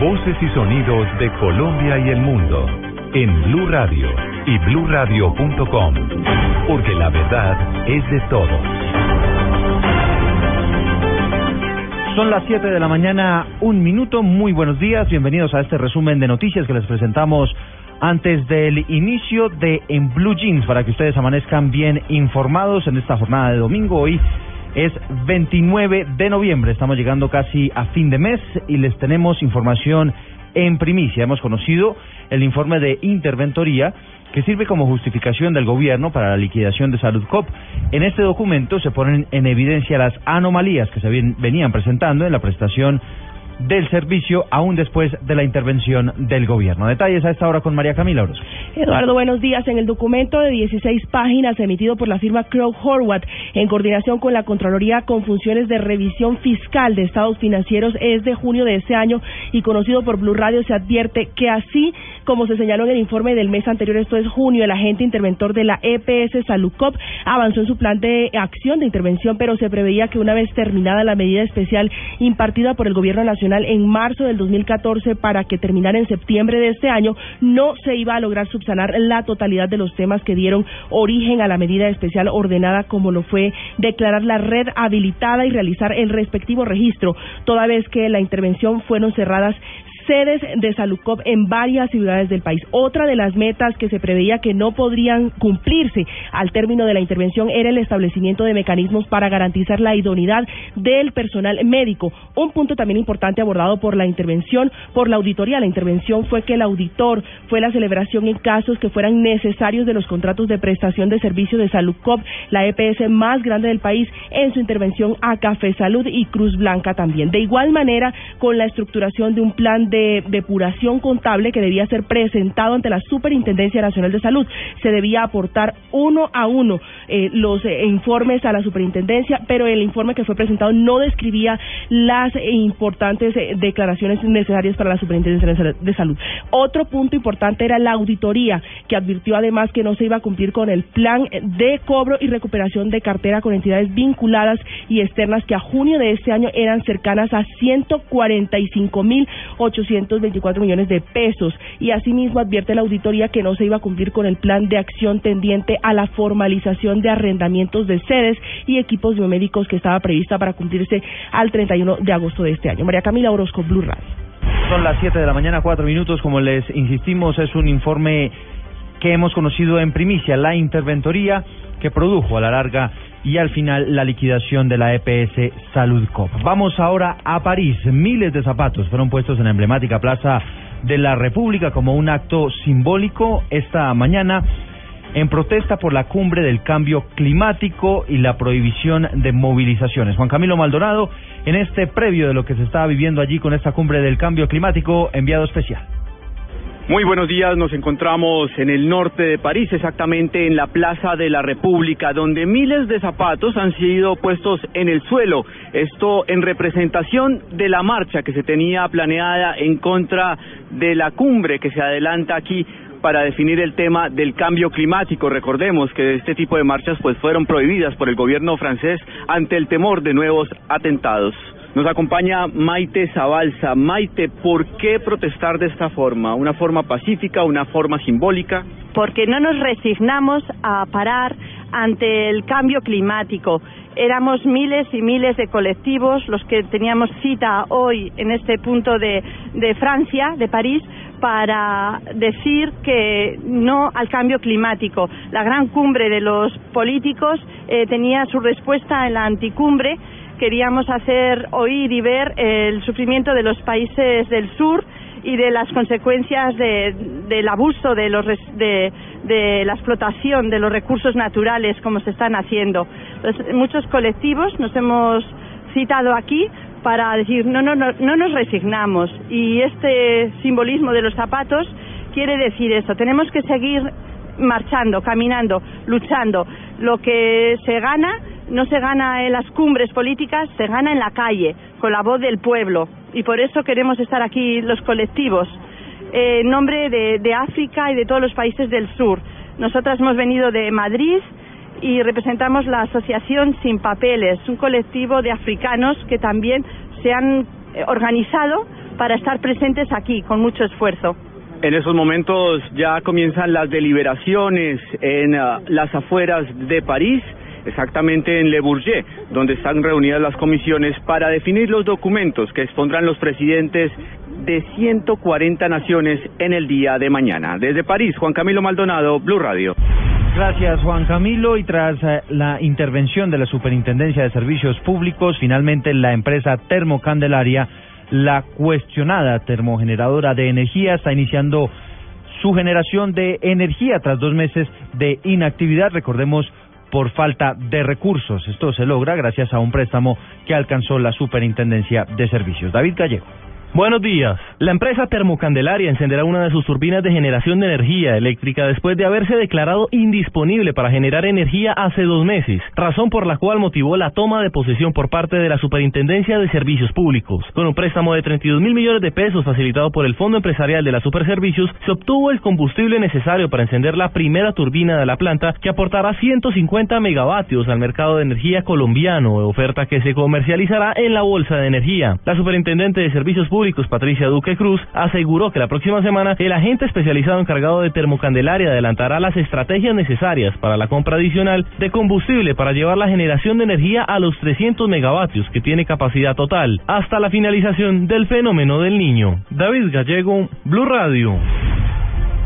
Voces y sonidos de Colombia y el mundo en Blue Radio y bluradio.com, porque la verdad es de todos. Son las 7 de la mañana, un minuto. Muy buenos días, bienvenidos a este resumen de noticias que les presentamos antes del inicio de En Blue Jeans para que ustedes amanezcan bien informados en esta jornada de domingo. Hoy es 29 de noviembre, estamos llegando casi a fin de mes y les tenemos información en primicia. Hemos conocido el informe de interventoría que sirve como justificación del gobierno para la liquidación de Salud Cop. En este documento se ponen en evidencia las anomalías que se venían presentando en la prestación del servicio aún después de la intervención del gobierno. Detalles a esta hora con María Camila Orozco. Eduardo, buenos días. En el documento de 16 páginas emitido por la firma Crow Horwath en coordinación con la Contraloría con funciones de revisión fiscal de estados financieros es de junio de ese año y conocido por Blue Radio se advierte que así como se señaló en el informe del mes anterior, esto es junio, el agente interventor de la EPS Salucop avanzó en su plan de acción de intervención, pero se preveía que una vez terminada la medida especial impartida por el Gobierno Nacional en marzo del 2014 para que terminara en septiembre de este año, no se iba a lograr subsanar la totalidad de los temas que dieron origen a la medida especial ordenada como lo fue declarar la red habilitada y realizar el respectivo registro, toda vez que la intervención fueron cerradas sedes de Salucop en varias ciudades del país. Otra de las metas que se preveía que no podrían cumplirse al término de la intervención era el establecimiento de mecanismos para garantizar la idoneidad del personal médico. Un punto también importante abordado por la intervención, por la auditoría. La intervención fue que el auditor fue la celebración en casos que fueran necesarios de los contratos de prestación de servicios de Salucop, la EPS más grande del país, en su intervención a Café Salud y Cruz Blanca también. De igual manera, con la estructuración de un plan de depuración contable que debía ser presentado ante la Superintendencia Nacional de Salud. Se debía aportar uno a uno eh, los eh, informes a la Superintendencia, pero el informe que fue presentado no describía las importantes eh, declaraciones necesarias para la Superintendencia de Salud. Otro punto importante era la auditoría, que advirtió además que no se iba a cumplir con el plan de cobro y recuperación de cartera con entidades vinculadas y externas que a junio de este año eran cercanas a 145 mil 824 millones de pesos y asimismo advierte la auditoría que no se iba a cumplir con el plan de acción tendiente a la formalización de arrendamientos de sedes y equipos biomédicos que estaba prevista para cumplirse al 31 de agosto de este año. María Camila Orozco, Blue Radio. Son las 7 de la mañana, cuatro minutos. Como les insistimos, es un informe que hemos conocido en primicia, la interventoría que produjo a la larga y al final la liquidación de la EPS Salud Cop. Vamos ahora a París. Miles de zapatos fueron puestos en la emblemática Plaza de la República como un acto simbólico esta mañana en protesta por la cumbre del cambio climático y la prohibición de movilizaciones. Juan Camilo Maldonado, en este previo de lo que se estaba viviendo allí con esta cumbre del cambio climático, enviado especial. Muy buenos días, nos encontramos en el norte de París, exactamente en la Plaza de la República, donde miles de zapatos han sido puestos en el suelo. Esto en representación de la marcha que se tenía planeada en contra de la cumbre que se adelanta aquí para definir el tema del cambio climático. Recordemos que este tipo de marchas pues fueron prohibidas por el gobierno francés ante el temor de nuevos atentados. Nos acompaña Maite Zabalza. Maite, ¿por qué protestar de esta forma? ¿Una forma pacífica, una forma simbólica? Porque no nos resignamos a parar ante el cambio climático. Éramos miles y miles de colectivos los que teníamos cita hoy en este punto de, de Francia, de París, para decir que no al cambio climático. La gran cumbre de los políticos eh, tenía su respuesta en la anticumbre queríamos hacer oír y ver el sufrimiento de los países del sur y de las consecuencias del abuso de, los, de, de, la explotación de los recursos naturales como se están haciendo. muchos colectivos nos hemos citado aquí para decir no, no, no, no nos resignamos y este simbolismo de los zapatos quiere decir eso. Tenemos que seguir marchando, caminando, luchando. Lo que se gana no se gana en las cumbres políticas, se gana en la calle, con la voz del pueblo. Y por eso queremos estar aquí los colectivos, en nombre de, África y de todos los países del sur. Nosotras hemos venido de Madrid y representamos la Asociación Sin Papeles, un colectivo de africanos que también se han eh, organizado para estar presentes aquí con mucho esfuerzo. En esos momentos ya comienzan las deliberaciones en ah, las afueras de París, exactamente en Le Bourget, donde están reunidas las comisiones para definir los documentos que expondrán los presidentes de 140 naciones en el día de mañana. Desde París, Juan Camilo Maldonado, Blue Radio. Gracias, Juan Camilo. Y tras eh, la intervención de la Superintendencia de Servicios Públicos, finalmente la empresa Termocandelaria la cuestionada termogeneradora de energía está iniciando su generación de energía tras dos meses de inactividad, recordemos, por falta de recursos. Esto se logra gracias a un préstamo que alcanzó la Superintendencia de Servicios. David Gallego. Buenos días. La empresa Termocandelaria encenderá una de sus turbinas de generación de energía eléctrica después de haberse declarado indisponible para generar energía hace dos meses, razón por la cual motivó la toma de posesión por parte de la Superintendencia de Servicios Públicos. Con un préstamo de 32 mil millones de pesos facilitado por el Fondo Empresarial de la Superservicios, se obtuvo el combustible necesario para encender la primera turbina de la planta que aportará 150 megavatios al mercado de energía colombiano, oferta que se comercializará en la Bolsa de Energía. La Superintendente de Servicios Públicos Patricia Duque Cruz, aseguró que la próxima semana el agente especializado encargado de Termocandelaria adelantará las estrategias necesarias para la compra adicional de combustible para llevar la generación de energía a los 300 megavatios que tiene capacidad total hasta la finalización del fenómeno del niño. David Gallego, Blue Radio.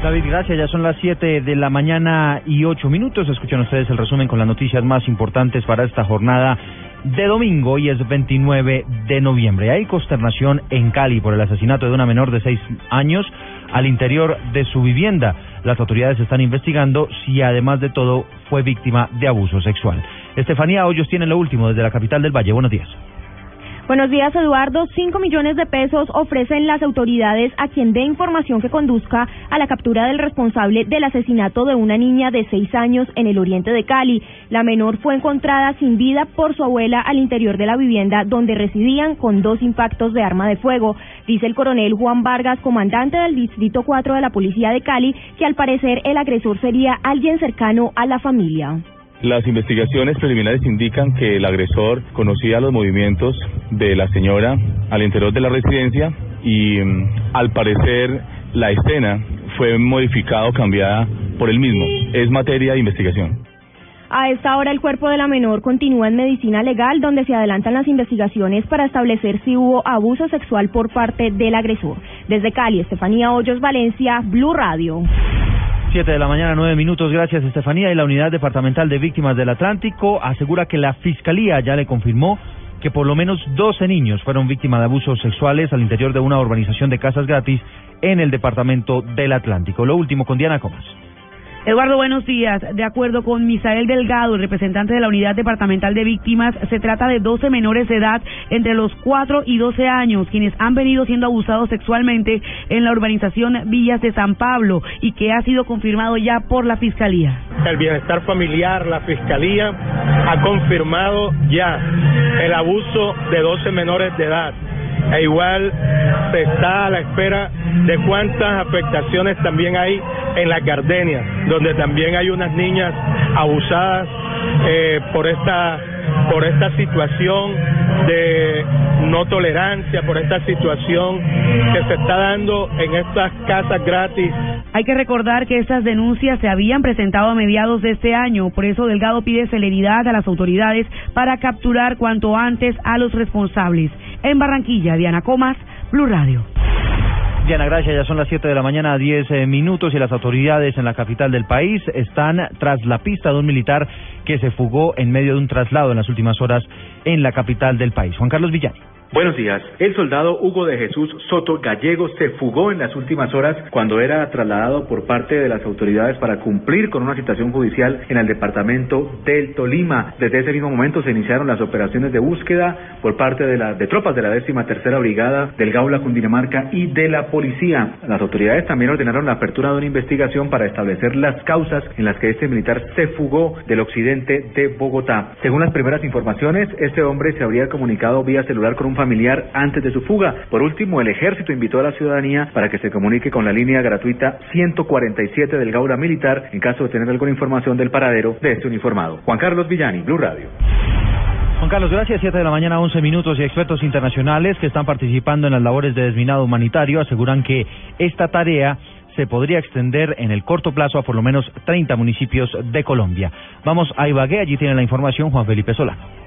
David, gracias. Ya son las 7 de la mañana y 8 minutos. Escuchan ustedes el resumen con las noticias más importantes para esta jornada de domingo y es 29 de noviembre. Hay consternación en Cali por el asesinato de una menor de 6 años al interior de su vivienda. Las autoridades están investigando si además de todo fue víctima de abuso sexual. Estefanía Hoyos tiene lo último desde la capital del Valle. Buenos días. Buenos días, Eduardo. Cinco millones de pesos ofrecen las autoridades a quien dé información que conduzca a la captura del responsable del asesinato de una niña de seis años en el oriente de Cali. La menor fue encontrada sin vida por su abuela al interior de la vivienda donde residían con dos impactos de arma de fuego. Dice el coronel Juan Vargas, comandante del Distrito 4 de la Policía de Cali, que al parecer el agresor sería alguien cercano a la familia. Las investigaciones preliminares indican que el agresor conocía los movimientos de la señora al interior de la residencia y mm, al parecer la escena fue modificada o cambiada por él mismo. Es materia de investigación. A esta hora el cuerpo de la menor continúa en medicina legal donde se adelantan las investigaciones para establecer si hubo abuso sexual por parte del agresor. Desde Cali, Estefanía Hoyos, Valencia, Blue Radio. 7 de la mañana, 9 minutos. Gracias, Estefanía. Y la Unidad Departamental de Víctimas del Atlántico asegura que la Fiscalía ya le confirmó que por lo menos 12 niños fueron víctimas de abusos sexuales al interior de una urbanización de casas gratis en el Departamento del Atlántico. Lo último con Diana Comas. Eduardo, buenos días. De acuerdo con Misael Delgado, el representante de la Unidad Departamental de Víctimas, se trata de 12 menores de edad entre los 4 y 12 años, quienes han venido siendo abusados sexualmente en la urbanización Villas de San Pablo y que ha sido confirmado ya por la Fiscalía. El bienestar familiar, la Fiscalía ha confirmado ya el abuso de 12 menores de edad e igual se está a la espera de cuántas afectaciones también hay en la Gardenia, donde también hay unas niñas abusadas eh, por esta por esta situación de no tolerancia, por esta situación que se está dando en estas casas gratis. Hay que recordar que estas denuncias se habían presentado a mediados de este año, por eso Delgado pide celeridad a las autoridades para capturar cuanto antes a los responsables. En Barranquilla, Diana Comas, Blue Radio. Diana, gracias. Ya son las 7 de la mañana, 10 eh, minutos, y las autoridades en la capital del país están tras la pista de un militar que se fugó en medio de un traslado en las últimas horas en la capital del país. Juan Carlos Villani. Buenos días. El soldado Hugo de Jesús Soto Gallego se fugó en las últimas horas cuando era trasladado por parte de las autoridades para cumplir con una citación judicial en el departamento del Tolima. Desde ese mismo momento se iniciaron las operaciones de búsqueda por parte de, la, de tropas de la décima tercera brigada del Gaula Cundinamarca y de la policía. Las autoridades también ordenaron la apertura de una investigación para establecer las causas en las que este militar se fugó del occidente de Bogotá. Según las primeras informaciones, este hombre se habría comunicado vía celular con un familiar antes de su fuga. Por último, el ejército invitó a la ciudadanía para que se comunique con la línea gratuita 147 del Gaura Militar en caso de tener alguna información del paradero de este uniformado. Juan Carlos Villani, Blue Radio. Juan Carlos, gracias. Siete de la mañana, 11 minutos y expertos internacionales que están participando en las labores de desminado humanitario aseguran que esta tarea se podría extender en el corto plazo a por lo menos 30 municipios de Colombia. Vamos a Ibagué, allí tiene la información Juan Felipe Solano.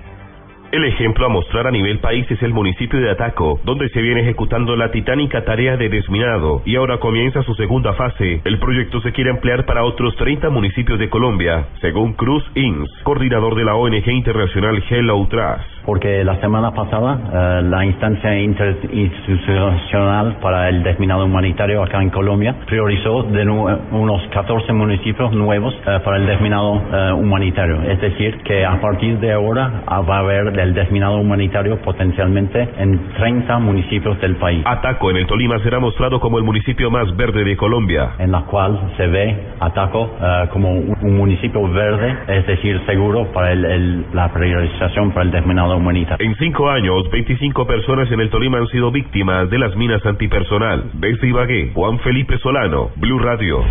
El ejemplo a mostrar a nivel país es el municipio de Ataco, donde se viene ejecutando la titánica tarea de desminado y ahora comienza su segunda fase. El proyecto se quiere emplear para otros 30 municipios de Colombia, según Cruz Ins, coordinador de la ONG internacional Hello Trust porque la semana pasada eh, la instancia interinstitucional para el desminado humanitario acá en Colombia priorizó de unos 14 municipios nuevos eh, para el desminado eh, humanitario. Es decir, que a partir de ahora ah, va a haber el desminado humanitario potencialmente en 30 municipios del país. Ataco en el Tolima será mostrado como el municipio más verde de Colombia. En la cual se ve Ataco como un municipio verde, es decir, seguro para la priorización para el desminado en cinco años, 25 personas en el Tolima han sido víctimas de las minas antipersonal. Desde Ibagué, Juan Felipe Solano, Blue Radio.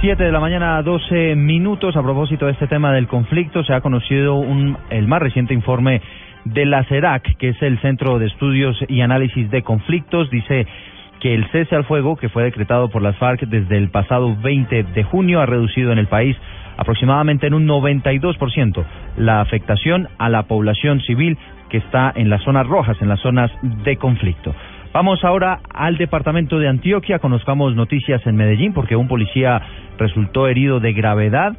Siete de la mañana, 12 minutos. A propósito de este tema del conflicto, se ha conocido un, el más reciente informe de la CEDAC, que es el Centro de Estudios y Análisis de Conflictos. Dice que el cese al fuego que fue decretado por las FARC desde el pasado 20 de junio ha reducido en el país aproximadamente en un 92% la afectación a la población civil que está en las zonas rojas, en las zonas de conflicto. Vamos ahora al departamento de Antioquia, conozcamos noticias en Medellín porque un policía resultó herido de gravedad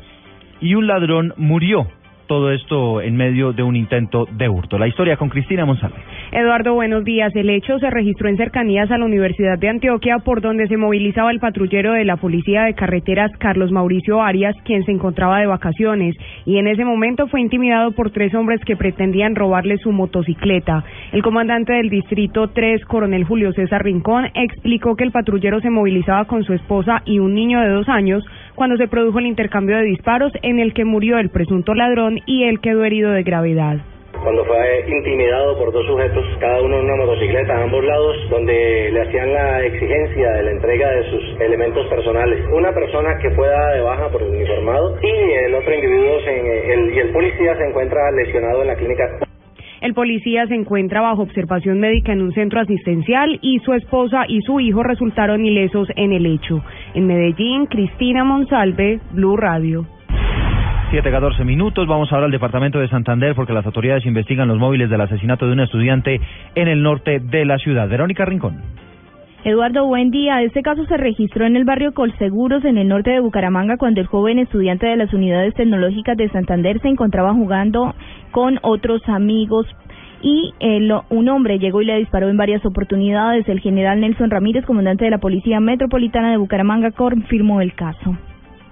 y un ladrón murió todo esto en medio de un intento de hurto. La historia con Cristina Monsalve. Eduardo, buenos días. El hecho se registró en cercanías a la Universidad de Antioquia, por donde se movilizaba el patrullero de la Policía de Carreteras, Carlos Mauricio Arias, quien se encontraba de vacaciones, y en ese momento fue intimidado por tres hombres que pretendían robarle su motocicleta. El comandante del Distrito 3, coronel Julio César Rincón, explicó que el patrullero se movilizaba con su esposa y un niño de dos años cuando se produjo el intercambio de disparos en el que murió el presunto ladrón y él quedó herido de gravedad cuando fue intimidado por dos sujetos, cada uno en una motocicleta a ambos lados, donde le hacían la exigencia de la entrega de sus elementos personales. Una persona que fue dada de baja por el uniformado y el otro individuo el, y el policía se encuentra lesionado en la clínica. El policía se encuentra bajo observación médica en un centro asistencial y su esposa y su hijo resultaron ilesos en el hecho. En Medellín, Cristina Monsalve, Blue Radio. 7-14 minutos. Vamos ahora al departamento de Santander porque las autoridades investigan los móviles del asesinato de un estudiante en el norte de la ciudad. Verónica Rincón. Eduardo, buen día. Este caso se registró en el barrio Colseguros, en el norte de Bucaramanga, cuando el joven estudiante de las unidades tecnológicas de Santander se encontraba jugando con otros amigos y un hombre llegó y le disparó en varias oportunidades. El general Nelson Ramírez, comandante de la Policía Metropolitana de Bucaramanga, confirmó el caso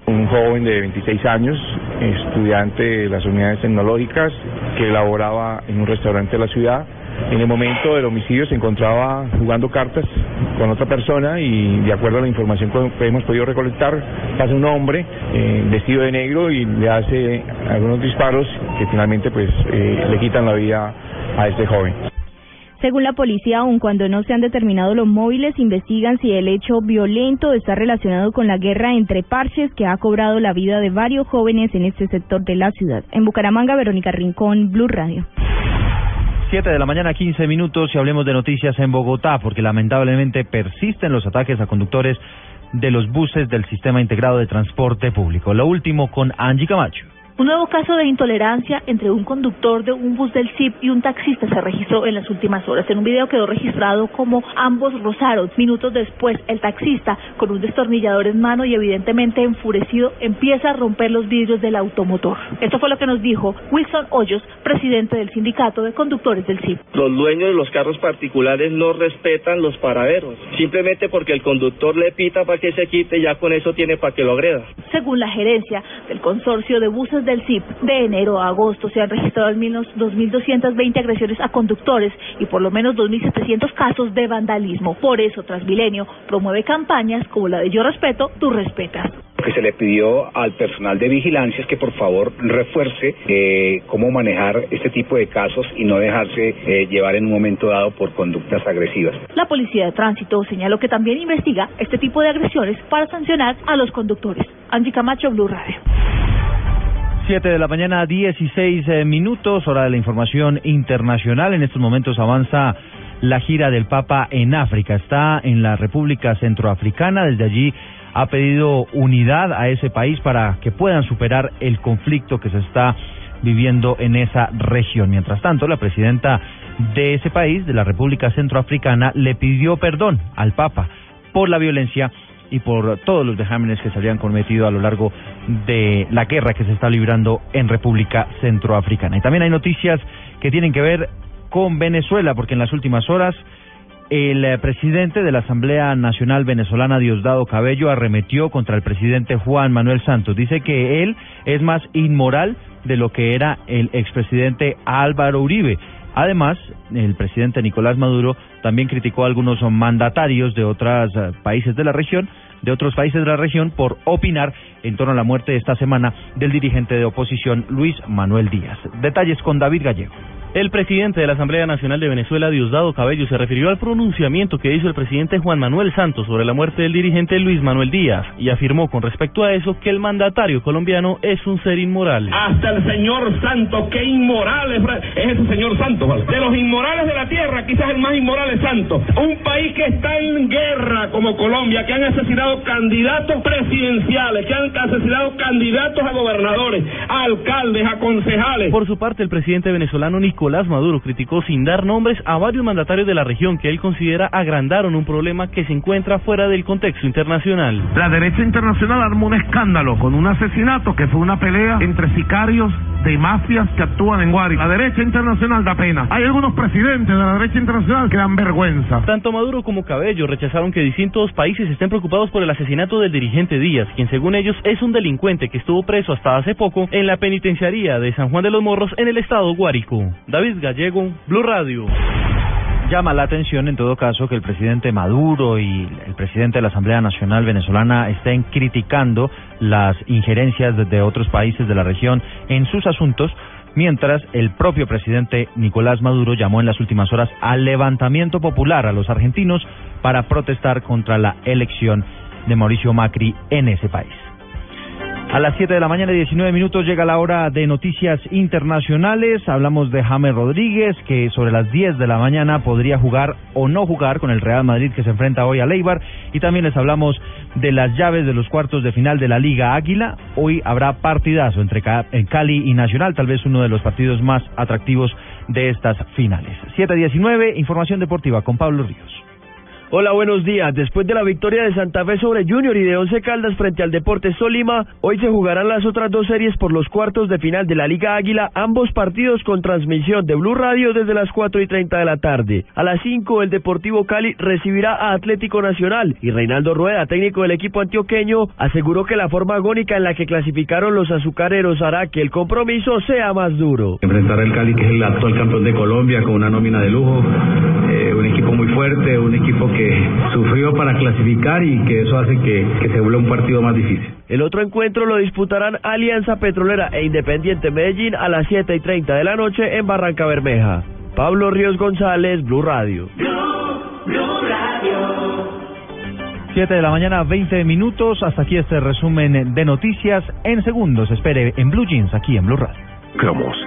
un joven de 26 años, estudiante de las unidades tecnológicas, que laboraba en un restaurante de la ciudad. En el momento del homicidio se encontraba jugando cartas con otra persona y de acuerdo a la información que hemos podido recolectar, pasa un hombre eh, vestido de negro y le hace algunos disparos que finalmente pues eh, le quitan la vida a este joven. Según la policía, aun cuando no se han determinado los móviles, investigan si el hecho violento está relacionado con la guerra entre parches que ha cobrado la vida de varios jóvenes en este sector de la ciudad. En Bucaramanga, Verónica Rincón, Blue Radio. Siete de la mañana, 15 minutos, y hablemos de noticias en Bogotá, porque lamentablemente persisten los ataques a conductores de los buses del Sistema Integrado de Transporte Público. Lo último con Angie Camacho. Un nuevo caso de intolerancia entre un conductor de un bus del CIP y un taxista se registró en las últimas horas. En un video quedó registrado como ambos rozaron. Minutos después, el taxista, con un destornillador en mano y evidentemente enfurecido, empieza a romper los vidrios del automotor. Esto fue lo que nos dijo Wilson Hoyos, presidente del sindicato de conductores del CIP. Los dueños de los carros particulares no respetan los paraderos, simplemente porque el conductor le pita para que se quite, ya con eso tiene para que lo agreda. Según la gerencia del consorcio de buses del CIP, de enero a agosto se han registrado al menos 2.220 agresiones a conductores y por lo menos 2.700 casos de vandalismo. Por eso Transmilenio promueve campañas como la de Yo Respeto, Tú Respetas que se le pidió al personal de vigilancia es que por favor refuerce eh, cómo manejar este tipo de casos y no dejarse eh, llevar en un momento dado por conductas agresivas. La Policía de Tránsito señaló que también investiga este tipo de agresiones para sancionar a los conductores. Angie Camacho, Blue Radio. 7 de la mañana, 16 eh, minutos, hora de la información internacional. En estos momentos avanza la gira del Papa en África. Está en la República Centroafricana. Desde allí ha pedido unidad a ese país para que puedan superar el conflicto que se está viviendo en esa región. Mientras tanto, la presidenta de ese país, de la República Centroafricana, le pidió perdón al Papa por la violencia y por todos los vejámenes que se habían cometido a lo largo de la guerra que se está librando en República Centroafricana. Y también hay noticias que tienen que ver con Venezuela, porque en las últimas horas el eh, presidente de la Asamblea Nacional Venezolana, Diosdado Cabello, arremetió contra el presidente Juan Manuel Santos. Dice que él es más inmoral de lo que era el expresidente Álvaro Uribe. Además, el presidente Nicolás Maduro también criticó a algunos mandatarios de otros eh, países de la región, de otros países de la región, por opinar en torno a la muerte esta semana del dirigente de oposición Luis Manuel Díaz. Detalles con David Gallego. El presidente de la Asamblea Nacional de Venezuela, Diosdado Cabello, se refirió al pronunciamiento que hizo el presidente Juan Manuel Santos sobre la muerte del dirigente Luis Manuel Díaz y afirmó con respecto a eso que el mandatario colombiano es un ser inmoral. Hasta el señor Santos, qué inmoral es, es ese señor Santos. ¿vale? De los inmorales de la tierra, quizás el más inmoral es Santos. Un país que está en guerra como Colombia, que han asesinado candidatos presidenciales, que han asesinado candidatos a gobernadores, a alcaldes, a concejales. Por su parte, el presidente venezolano Nicolás Maduro criticó sin dar nombres a varios mandatarios de la región que él considera agrandaron un problema que se encuentra fuera del contexto internacional. La derecha internacional armó un escándalo con un asesinato que fue una pelea entre sicarios de mafias que actúan en Guari. La derecha internacional da pena. Hay algunos presidentes de la derecha internacional que dan vergüenza. Tanto Maduro como Cabello rechazaron que distintos países estén preocupados por el asesinato del dirigente Díaz, quien según ellos es un delincuente que estuvo preso hasta hace poco en la penitenciaría de San Juan de los Morros en el estado Guárico. David Gallego, Blue Radio. Llama la atención en todo caso que el presidente Maduro y el presidente de la Asamblea Nacional Venezolana estén criticando las injerencias de otros países de la región en sus asuntos, mientras el propio presidente Nicolás Maduro llamó en las últimas horas al levantamiento popular a los argentinos para protestar contra la elección de Mauricio Macri en ese país. A las 7 de la mañana y 19 minutos llega la hora de noticias internacionales. Hablamos de James Rodríguez, que sobre las 10 de la mañana podría jugar o no jugar con el Real Madrid que se enfrenta hoy a Leibar. Y también les hablamos de las llaves de los cuartos de final de la Liga Águila. Hoy habrá partidazo entre Cali y Nacional, tal vez uno de los partidos más atractivos de estas finales. 7-19, información deportiva con Pablo Ríos. Hola, buenos días. Después de la victoria de Santa Fe sobre Junior y de Once Caldas frente al Deportes Solima, hoy se jugarán las otras dos series por los cuartos de final de la Liga Águila, ambos partidos con transmisión de Blue Radio desde las 4 y 30 de la tarde. A las 5, el Deportivo Cali recibirá a Atlético Nacional y Reinaldo Rueda, técnico del equipo antioqueño, aseguró que la forma agónica en la que clasificaron los azucareros hará que el compromiso sea más duro. Enfrentar al Cali, que es el actual campeón de Colombia, con una nómina de lujo, eh, fuerte, un equipo que sufrió para clasificar y que eso hace que, que se vuelva un partido más difícil. El otro encuentro lo disputarán Alianza Petrolera e Independiente Medellín a las 7 y 30 de la noche en Barranca Bermeja. Pablo Ríos González, Blue Radio. Blue, Blue Radio. 7 de la mañana, 20 minutos. Hasta aquí este resumen de noticias en segundos. Espere en Blue Jeans, aquí en Blue Radio. Cromos